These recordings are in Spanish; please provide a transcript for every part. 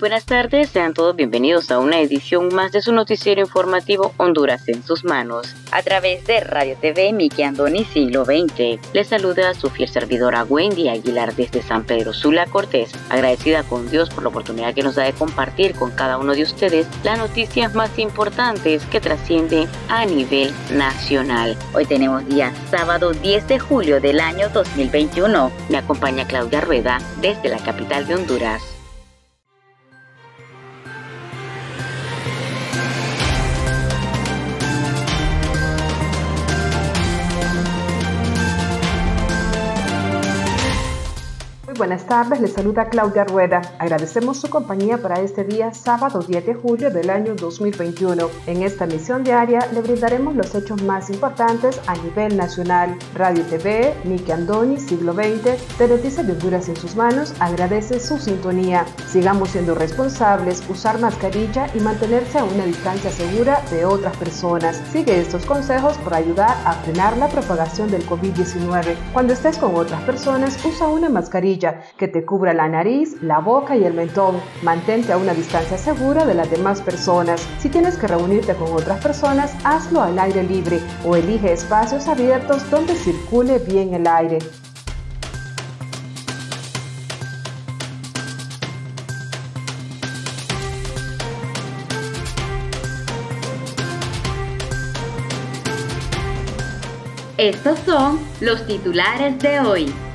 Buenas tardes, sean todos bienvenidos a una edición más de su noticiero informativo Honduras en sus manos. A través de Radio TV Miki Andoni Siglo XX, les saluda a su fiel servidora Wendy Aguilar desde San Pedro Sula Cortés, agradecida con Dios por la oportunidad que nos da de compartir con cada uno de ustedes las noticias más importantes que trascienden a nivel nacional. Hoy tenemos día sábado 10 de julio del año 2021. Me acompaña Claudia Rueda desde la capital de Honduras. Buenas tardes, les saluda Claudia Rueda. Agradecemos su compañía para este día, sábado 10 de julio del año 2021. En esta emisión diaria le brindaremos los hechos más importantes a nivel nacional. Radio TV, Miki Andoni, siglo XX, de Noticias de Honduras en sus manos, agradece su sintonía. Sigamos siendo responsables, usar mascarilla y mantenerse a una distancia segura de otras personas. Sigue estos consejos para ayudar a frenar la propagación del COVID-19. Cuando estés con otras personas, usa una mascarilla que te cubra la nariz, la boca y el mentón. Mantente a una distancia segura de las demás personas. Si tienes que reunirte con otras personas, hazlo al aire libre o elige espacios abiertos donde circule bien el aire. Estos son los titulares de hoy.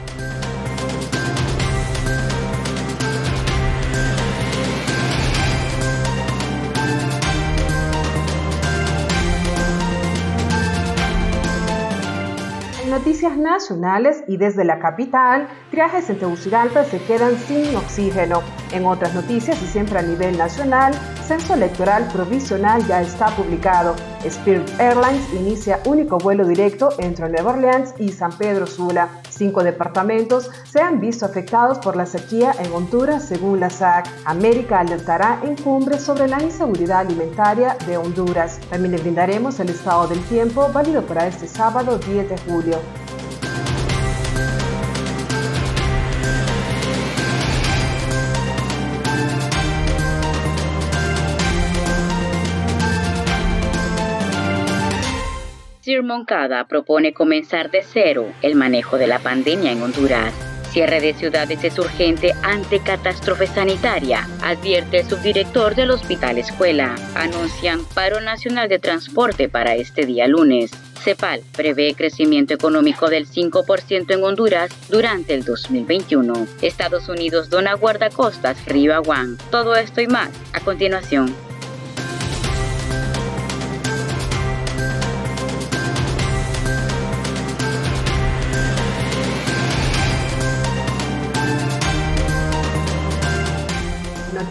Noticias nacionales y desde la capital, triajes en Tegucigalpa se quedan sin oxígeno. En otras noticias y siempre a nivel nacional, censo electoral provisional ya está publicado. Spirit Airlines inicia único vuelo directo entre Nueva Orleans y San Pedro Sula. Cinco departamentos se han visto afectados por la sequía en Honduras, según la SAC. América alertará en cumbre sobre la inseguridad alimentaria de Honduras. También le brindaremos el estado del tiempo válido para este sábado 10 de julio. Sir Moncada propone comenzar de cero el manejo de la pandemia en Honduras. Cierre de ciudades es urgente ante catástrofe sanitaria, advierte el subdirector del Hospital Escuela. Anuncian paro nacional de transporte para este día lunes. CEPAL prevé crecimiento económico del 5% en Honduras durante el 2021. Estados Unidos dona guardacostas Río Aguán. Todo esto y más a continuación.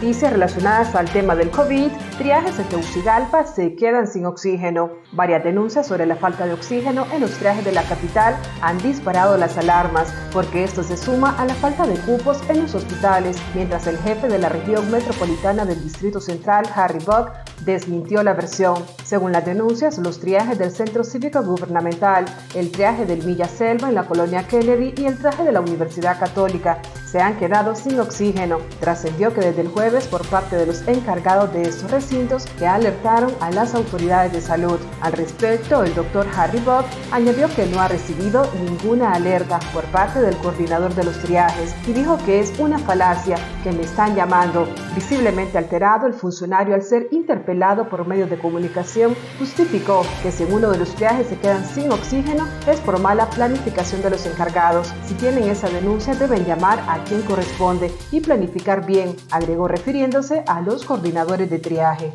Noticias relacionadas al tema del COVID, triajes en Tegucigalpa se quedan sin oxígeno. Varias denuncias sobre la falta de oxígeno en los triajes de la capital han disparado las alarmas, porque esto se suma a la falta de cupos en los hospitales, mientras el jefe de la región metropolitana del Distrito Central, Harry Buck, desmintió la versión. Según las denuncias, los triajes del Centro Cívico Gubernamental, el triaje del Villa Selva en la colonia Kennedy y el traje de la Universidad Católica se han quedado sin oxígeno. Trascendió que desde el jueves por parte de los encargados de estos recintos que alertaron a las autoridades de salud. Al respecto, el doctor Harry Bob añadió que no ha recibido ninguna alerta por parte del coordinador de los triajes y dijo que es una falacia que me están llamando. Visiblemente alterado, el funcionario al ser interpelado por medios de comunicación justificó que si uno de los triajes se quedan sin oxígeno es por mala planificación de los encargados. Si tienen esa denuncia deben llamar a quien corresponde y planificar bien, agregó refiriéndose a los coordinadores de triaje viaje.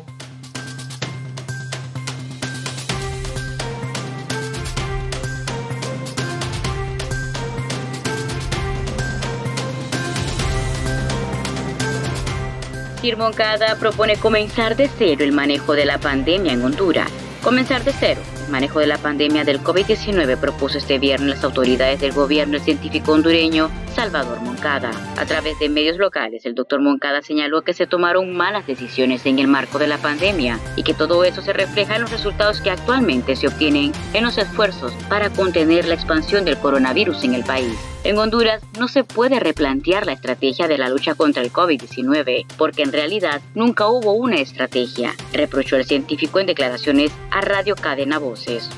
Sir propone comenzar de cero el manejo de la pandemia en Honduras. Comenzar de cero manejo de la pandemia del COVID-19 propuso este viernes las autoridades del gobierno el científico hondureño Salvador Moncada. A través de medios locales, el doctor Moncada señaló que se tomaron malas decisiones en el marco de la pandemia y que todo eso se refleja en los resultados que actualmente se obtienen en los esfuerzos para contener la expansión del coronavirus en el país. En Honduras no se puede replantear la estrategia de la lucha contra el COVID-19 porque en realidad nunca hubo una estrategia, reprochó el científico en declaraciones a Radio Cadena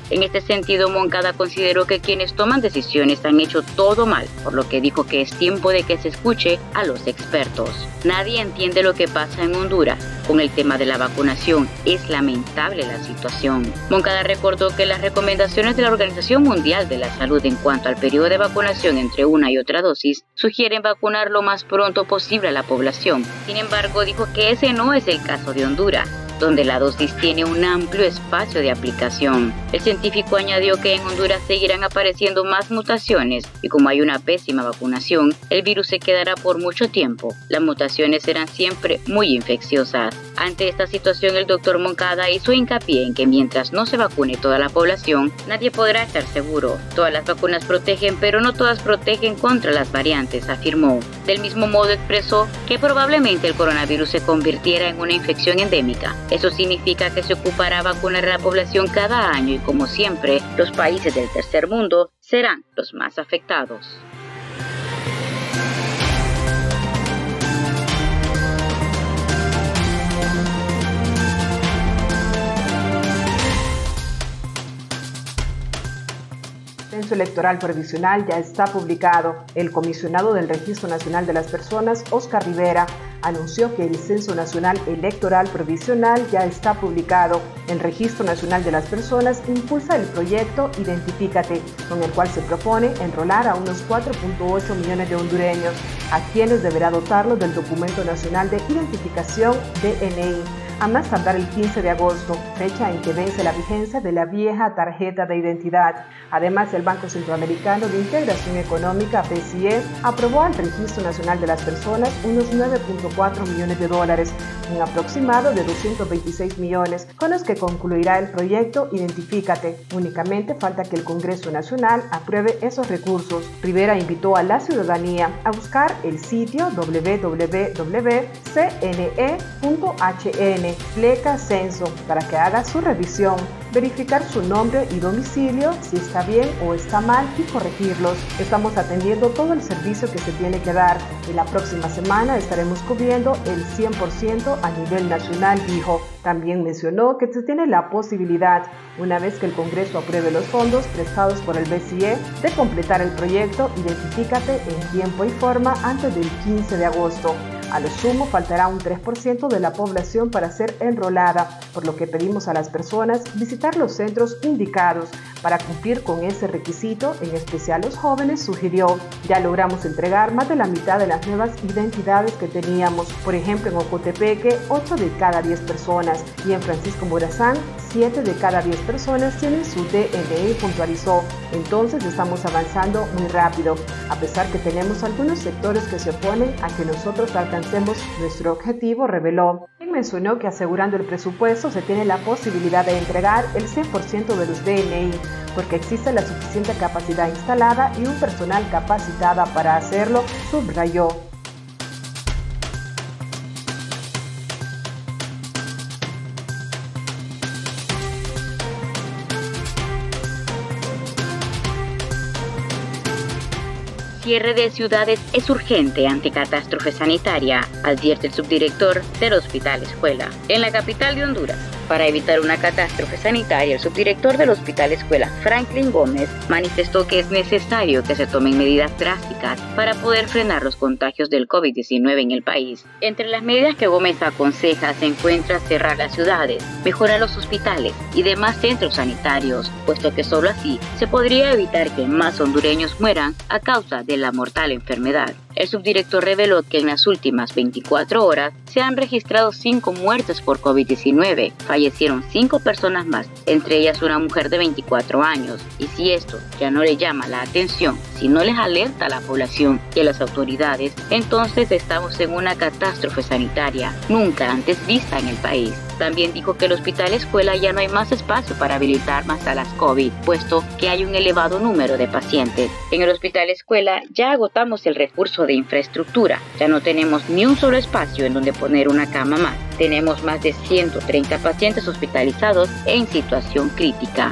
En este sentido, Moncada consideró que quienes toman decisiones han hecho todo mal, por lo que dijo que es tiempo de que se escuche a los expertos. Nadie entiende lo que pasa en Honduras con el tema de la vacunación. Es lamentable la situación. Moncada recordó que las recomendaciones de la Organización Mundial de la Salud en cuanto al periodo de vacunación entre una y otra dosis sugieren vacunar lo más pronto posible a la población. Sin embargo, dijo que ese no es el caso de Honduras donde la dosis tiene un amplio espacio de aplicación. El científico añadió que en Honduras seguirán apareciendo más mutaciones y como hay una pésima vacunación, el virus se quedará por mucho tiempo. Las mutaciones serán siempre muy infecciosas. Ante esta situación, el doctor Moncada hizo hincapié en que mientras no se vacune toda la población, nadie podrá estar seguro. Todas las vacunas protegen, pero no todas protegen contra las variantes, afirmó. Del mismo modo expresó que probablemente el coronavirus se convirtiera en una infección endémica. Eso significa que se ocupará vacunar a la población cada año y como siempre, los países del tercer mundo serán los más afectados. Censo electoral provisional ya está publicado. El comisionado del Registro Nacional de las Personas, Oscar Rivera, anunció que el Censo Nacional Electoral Provisional ya está publicado. El Registro Nacional de las Personas impulsa el proyecto Identifícate, con el cual se propone enrolar a unos 4.8 millones de hondureños, a quienes deberá dotarlo del Documento Nacional de Identificación DNI a más tardar el 15 de agosto, fecha en que vence la vigencia de la vieja tarjeta de identidad. Además, el Banco Centroamericano de Integración Económica, BCE, aprobó al Registro Nacional de las Personas unos 9.4 millones de dólares, un aproximado de 226 millones, con los que concluirá el proyecto Identifícate. Únicamente falta que el Congreso Nacional apruebe esos recursos. Rivera invitó a la ciudadanía a buscar el sitio www.cne.hn Fleca Censo para que haga su revisión, verificar su nombre y domicilio, si está bien o está mal y corregirlos. Estamos atendiendo todo el servicio que se tiene que dar y la próxima semana estaremos cubriendo el 100% a nivel nacional, dijo. También mencionó que se tiene la posibilidad, una vez que el Congreso apruebe los fondos prestados por el BCE, de completar el proyecto Identifícate en tiempo y forma antes del 15 de agosto. A lo sumo faltará un 3% de la población para ser enrolada, por lo que pedimos a las personas visitar los centros indicados para cumplir con ese requisito, en especial los jóvenes, sugirió. Ya logramos entregar más de la mitad de las nuevas identidades que teníamos. Por ejemplo, en Ocotepeque, 8 de cada 10 personas y en Francisco Morazán, 7 de cada 10 personas tienen su DNI, puntualizó. Entonces estamos avanzando muy rápido, a pesar que tenemos algunos sectores que se oponen a que nosotros alcancemos nuestro objetivo, reveló. mencionó que asegurando el presupuesto se tiene la posibilidad de entregar el 100% de los DNI, porque existe la suficiente capacidad instalada y un personal capacitada para hacerlo, subrayó. Cierre de ciudades es urgente ante catástrofe sanitaria, advierte el subdirector del Hospital Escuela. En la capital de Honduras, para evitar una catástrofe sanitaria, el subdirector del Hospital Escuela, Franklin Gómez, manifestó que es necesario que se tomen medidas drásticas para poder frenar los contagios del COVID-19 en el país. Entre las medidas que Gómez aconseja se encuentra cerrar las ciudades, mejorar los hospitales y demás centros sanitarios, puesto que solo así se podría evitar que más hondureños mueran a causa de la mortal enfermedad. El subdirector reveló que en las últimas 24 horas se han registrado 5 muertes por COVID-19. Fallecieron 5 personas más, entre ellas una mujer de 24 años. Y si esto ya no le llama la atención, si no les alerta a la población y a las autoridades, entonces estamos en una catástrofe sanitaria nunca antes vista en el país. También dijo que el hospital escuela ya no hay más espacio para habilitar más salas COVID, puesto que hay un elevado número de pacientes. En el hospital escuela ya agotamos el recurso de infraestructura, ya no tenemos ni un solo espacio en donde poner una cama más. Tenemos más de 130 pacientes hospitalizados en situación crítica.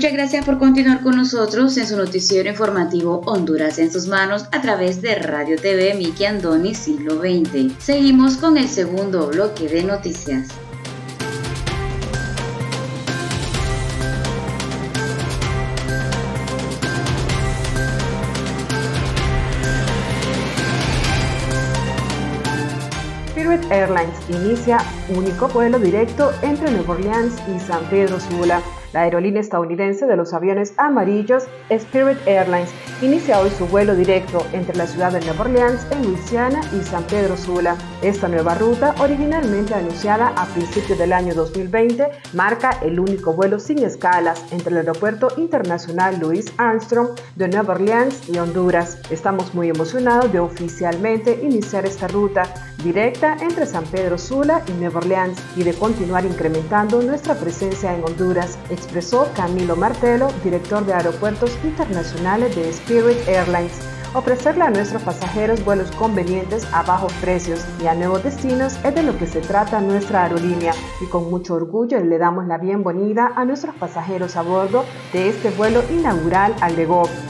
Muchas gracias por continuar con nosotros en su noticiero informativo Honduras en sus manos a través de Radio TV Miki Andoni Siglo XX. Seguimos con el segundo bloque de noticias. Spirit Airlines inicia único vuelo directo entre Nueva Orleans y San Pedro Sula. La aerolínea estadounidense de los aviones amarillos Spirit Airlines inicia hoy su vuelo directo entre la ciudad de Nueva Orleans, en Luisiana, y San Pedro Sula. Esta nueva ruta, originalmente anunciada a principios del año 2020, marca el único vuelo sin escalas entre el Aeropuerto Internacional Louis Armstrong de Nueva Orleans y Honduras. Estamos muy emocionados de oficialmente iniciar esta ruta directa entre San Pedro Sula y Nueva Orleans y de continuar incrementando nuestra presencia en Honduras expresó Camilo Martelo, director de Aeropuertos Internacionales de Spirit Airlines ofrecerle a nuestros pasajeros vuelos convenientes a bajos precios y a nuevos destinos es de lo que se trata nuestra aerolínea. Y con mucho orgullo le damos la bienvenida a nuestros pasajeros a bordo de este vuelo inaugural al de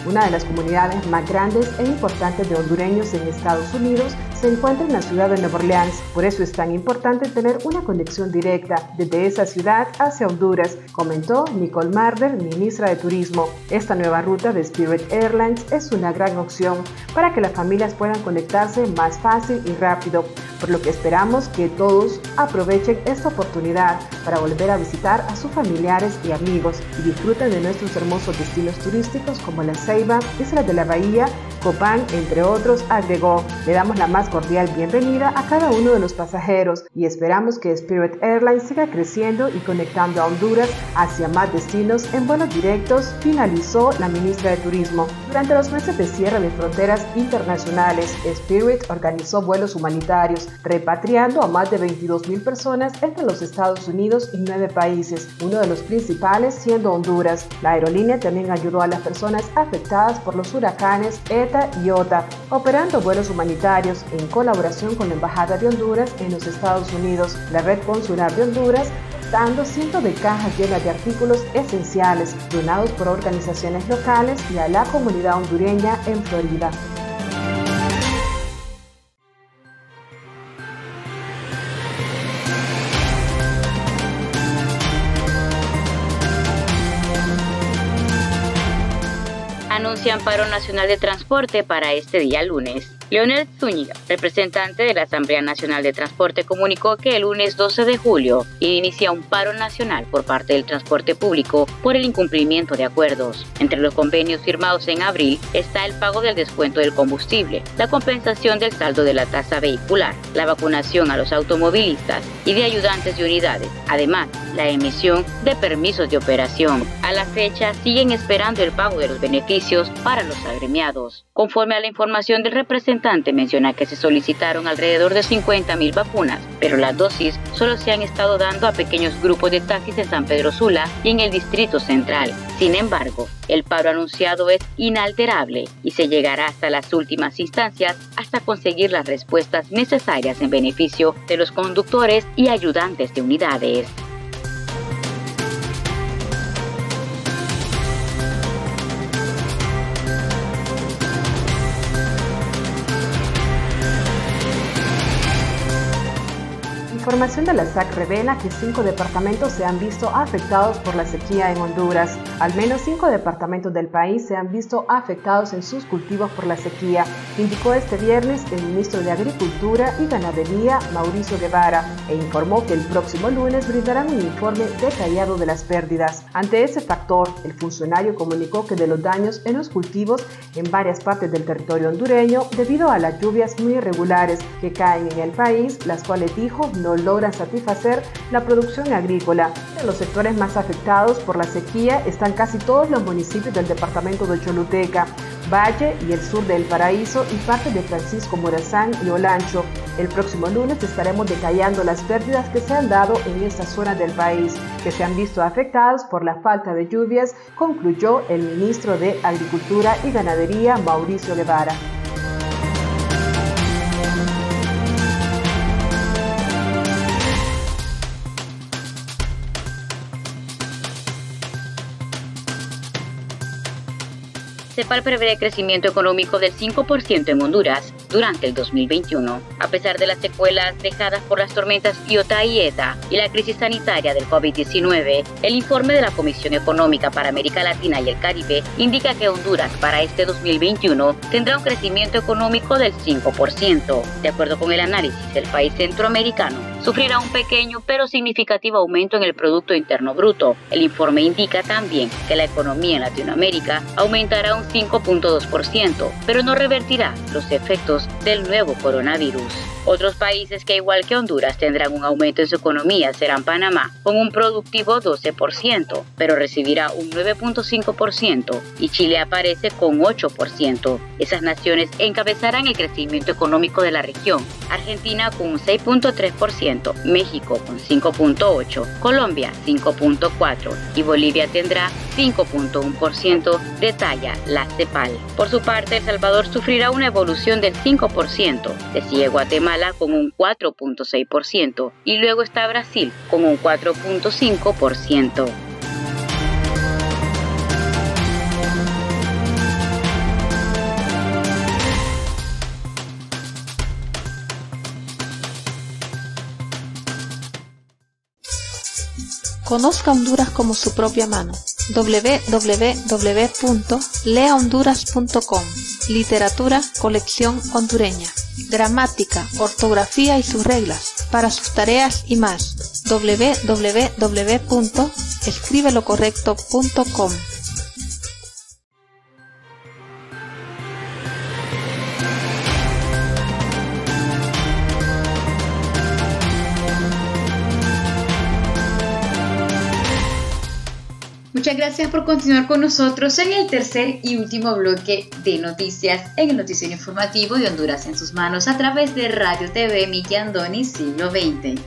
una de las comunidades más grandes e importantes de hondureños en Estados Unidos se encuentra en la ciudad de Nueva Orleans. Por eso es tan importante tener una conexión directa desde esa ciudad hacia Honduras, comentó Nicole Marder, ministra de Turismo. Esta nueva ruta de Spirit Airlines es una gran opción para que las familias puedan conectarse más fácil y rápido, por lo que esperamos que todos aprovechen esta oportunidad para volver a visitar a sus familiares y amigos y disfruten de nuestros hermosos destinos turísticos como La Ceiba, Isla de la Bahía, Copán, entre otros, agregó. Le damos la más cordial bienvenida a cada uno de los pasajeros y esperamos que Spirit Airlines siga creciendo y conectando a Honduras hacia más destinos en vuelos directos, finalizó la ministra de Turismo. Durante los meses de cierre de fronteras internacionales, Spirit organizó vuelos humanitarios, repatriando a más de 22 mil personas entre los Estados Unidos y nueve países, uno de los principales siendo Honduras. La aerolínea también ayudó a las personas afectadas por los huracanes ETA y OTA, operando vuelos humanitarios colaboración con la Embajada de Honduras en los Estados Unidos, la Red Consular de Honduras, dando cientos de cajas llenas de artículos esenciales donados por organizaciones locales y a la comunidad hondureña en Florida. anuncian paro nacional de transporte para este día lunes. Leonel Zúñiga, representante de la Asamblea Nacional de Transporte, comunicó que el lunes 12 de julio inicia un paro nacional por parte del transporte público por el incumplimiento de acuerdos. Entre los convenios firmados en abril está el pago del descuento del combustible, la compensación del saldo de la tasa vehicular, la vacunación a los automovilistas y de ayudantes de unidades, además la emisión de permisos de operación. A la fecha siguen esperando el pago de los beneficios para los agremiados. Conforme a la información del representante menciona que se solicitaron alrededor de 50 mil vacunas, pero las dosis solo se han estado dando a pequeños grupos de taxis en San Pedro Sula y en el Distrito Central. Sin embargo, el paro anunciado es inalterable y se llegará hasta las últimas instancias hasta conseguir las respuestas necesarias en beneficio de los conductores y ayudantes de unidades. Información de la SAC revela que cinco departamentos se han visto afectados por la sequía en Honduras. Al menos cinco departamentos del país se han visto afectados en sus cultivos por la sequía, indicó este viernes el ministro de Agricultura y Ganadería, Mauricio Guevara, e informó que el próximo lunes brindarán un informe detallado de las pérdidas. Ante ese factor, el funcionario comunicó que de los daños en los cultivos en varias partes del territorio hondureño, debido a las lluvias muy irregulares que caen en el país, las cuales dijo no logran satisfacer la producción agrícola. En los sectores más afectados por la sequía están casi todos los municipios del departamento de Choluteca, Valle y el sur del Paraíso y parte de Francisco Morazán y Olancho. El próximo lunes estaremos detallando las pérdidas que se han dado en esta zona del país, que se han visto afectadas por la falta de lluvias, concluyó el ministro de Agricultura y Ganadería, Mauricio Guevara. CEPAL prevé crecimiento económico del 5% en Honduras durante el 2021. A pesar de las secuelas dejadas por las tormentas Iota y Eta y la crisis sanitaria del COVID-19, el informe de la Comisión Económica para América Latina y el Caribe indica que Honduras para este 2021 tendrá un crecimiento económico del 5%. De acuerdo con el análisis, el país centroamericano sufrirá un pequeño pero significativo aumento en el Producto Interno Bruto. El informe indica también que la economía en Latinoamérica aumentará un 5.2%, pero no revertirá los efectos del nuevo coronavirus. Otros países que igual que Honduras tendrán un aumento en su economía serán Panamá con un productivo 12%, pero recibirá un 9.5% y Chile aparece con 8%. Esas naciones encabezarán el crecimiento económico de la región. Argentina con un 6.3%, México con 5.8%, Colombia 5.4% y Bolivia tendrá 5.1%, detalla la CEPAL. Por su parte, El Salvador sufrirá una evolución del 5%, de sigue Guatemala con un 4.6% y luego está Brasil con un 4.5%. Conozca Honduras como su propia mano. www.leahonduras.com Literatura, colección hondureña gramática, ortografía y sus reglas, para sus tareas y más. www.escribelocorrecto.com Gracias por continuar con nosotros en el tercer y último bloque de noticias en el noticiero informativo de Honduras en sus manos a través de Radio TV Miki Andoni Siglo XX.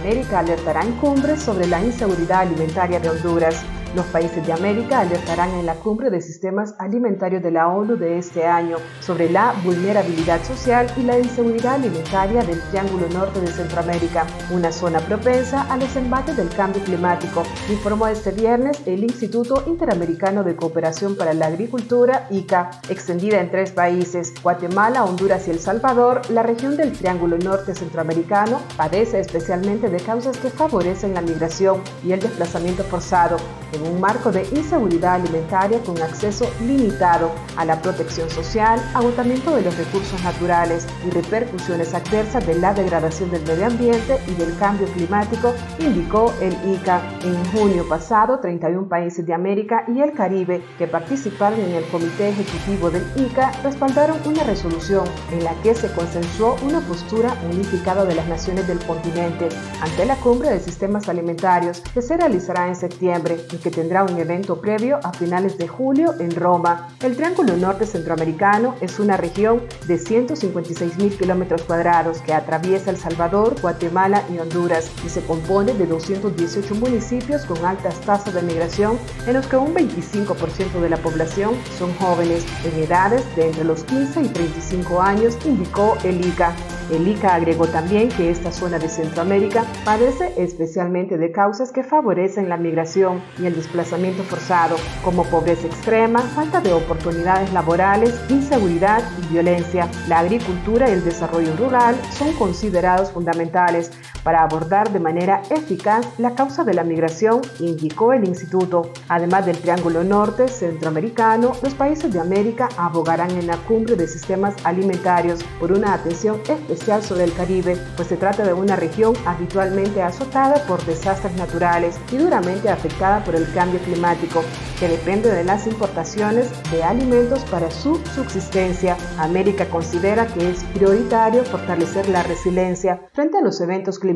América alertará en cumbre sobre la inseguridad alimentaria de Honduras. Los países de América alertarán en la cumbre de sistemas alimentarios de la ONU de este año sobre la vulnerabilidad social y la inseguridad alimentaria del Triángulo Norte de Centroamérica, una zona propensa a los embates del cambio climático, informó este viernes el Instituto Interamericano de Cooperación para la Agricultura, ICA, extendida en tres países, Guatemala, Honduras y El Salvador, la región del Triángulo Norte Centroamericano padece especialmente de causas que favorecen la migración y el desplazamiento forzado. En un marco de inseguridad alimentaria con acceso limitado a la protección social, agotamiento de los recursos naturales y repercusiones adversas de la degradación del medio ambiente y del cambio climático, indicó el ICA. En junio pasado, 31 países de América y el Caribe que participaron en el Comité Ejecutivo del ICA respaldaron una resolución en la que se consensuó una postura unificada de las naciones del continente ante la cumbre de sistemas alimentarios que se realizará en septiembre que tendrá un evento previo a finales de julio en Roma. El Triángulo Norte Centroamericano es una región de 156 mil kilómetros cuadrados que atraviesa El Salvador, Guatemala y Honduras y se compone de 218 municipios con altas tasas de migración en los que un 25% de la población son jóvenes en edades de entre los 15 y 35 años, indicó el ICA. El ICA agregó también que esta zona de Centroamérica padece especialmente de causas que favorecen la migración y el desplazamiento forzado, como pobreza extrema, falta de oportunidades laborales, inseguridad y violencia. La agricultura y el desarrollo rural son considerados fundamentales para abordar de manera eficaz la causa de la migración, indicó el instituto. Además del Triángulo Norte Centroamericano, los países de América abogarán en la cumbre de sistemas alimentarios por una atención especial sobre el Caribe, pues se trata de una región habitualmente azotada por desastres naturales y duramente afectada por el cambio climático, que depende de las importaciones de alimentos para su subsistencia. América considera que es prioritario fortalecer la resiliencia frente a los eventos climáticos,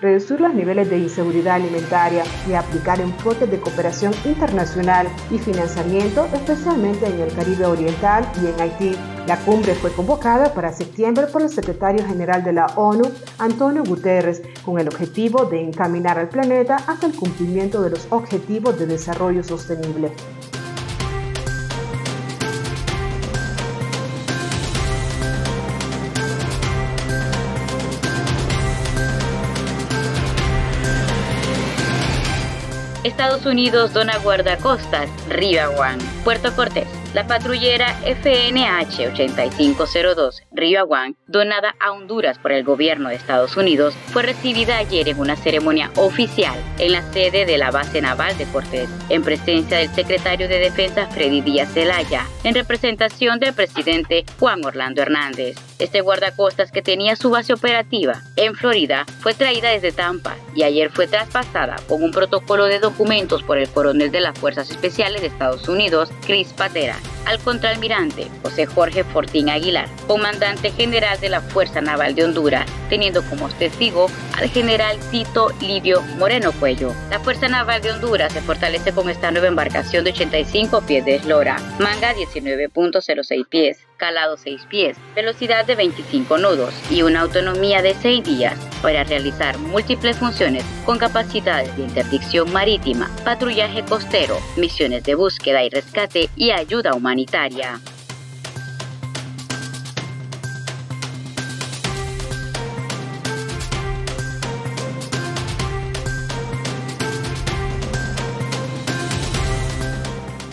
reducir los niveles de inseguridad alimentaria y aplicar enfoques de cooperación internacional y financiamiento, especialmente en el Caribe Oriental y en Haití. La cumbre fue convocada para septiembre por el secretario general de la ONU, Antonio Guterres, con el objetivo de encaminar al planeta hacia el cumplimiento de los objetivos de desarrollo sostenible. Estados Unidos dona guardacostas, Aguán, Puerto Cortés. La patrullera FNH 8502 Río Aguán, donada a Honduras por el gobierno de Estados Unidos, fue recibida ayer en una ceremonia oficial en la sede de la base naval de Cortés, en presencia del secretario de Defensa Freddy Díaz Zelaya, en representación del presidente Juan Orlando Hernández. Este guardacostas que tenía su base operativa en Florida fue traída desde Tampa y ayer fue traspasada con un protocolo de documentos por el coronel de las Fuerzas Especiales de Estados Unidos, Chris Patera, al contraalmirante José Jorge Fortín Aguilar, comandante general de la Fuerza Naval de Honduras, teniendo como testigo al general Tito Livio Moreno Cuello. La Fuerza Naval de Honduras se fortalece con esta nueva embarcación de 85 pies de eslora, manga 19.06 pies, calado 6 pies, velocidad de 25 nudos y una autonomía de 6 días para realizar múltiples funciones con capacidades de interdicción marítima, patrullaje costero, misiones de búsqueda y rescate y ayuda humanitaria.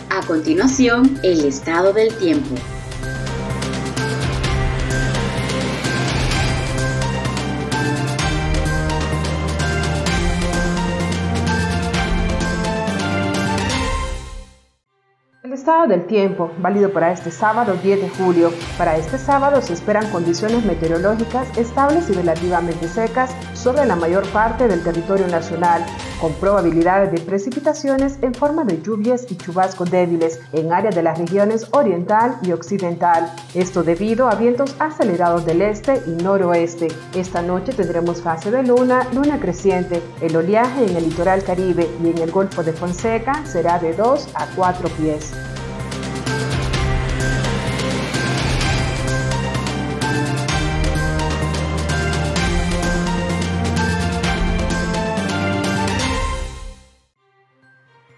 A continuación, el estado del tiempo. Estado del tiempo, válido para este sábado 10 de julio. Para este sábado se esperan condiciones meteorológicas estables y relativamente secas sobre la mayor parte del territorio nacional, con probabilidades de precipitaciones en forma de lluvias y chubascos débiles en áreas de las regiones oriental y occidental. Esto debido a vientos acelerados del este y noroeste. Esta noche tendremos fase de luna, luna creciente. El oleaje en el litoral caribe y en el Golfo de Fonseca será de 2 a 4 pies.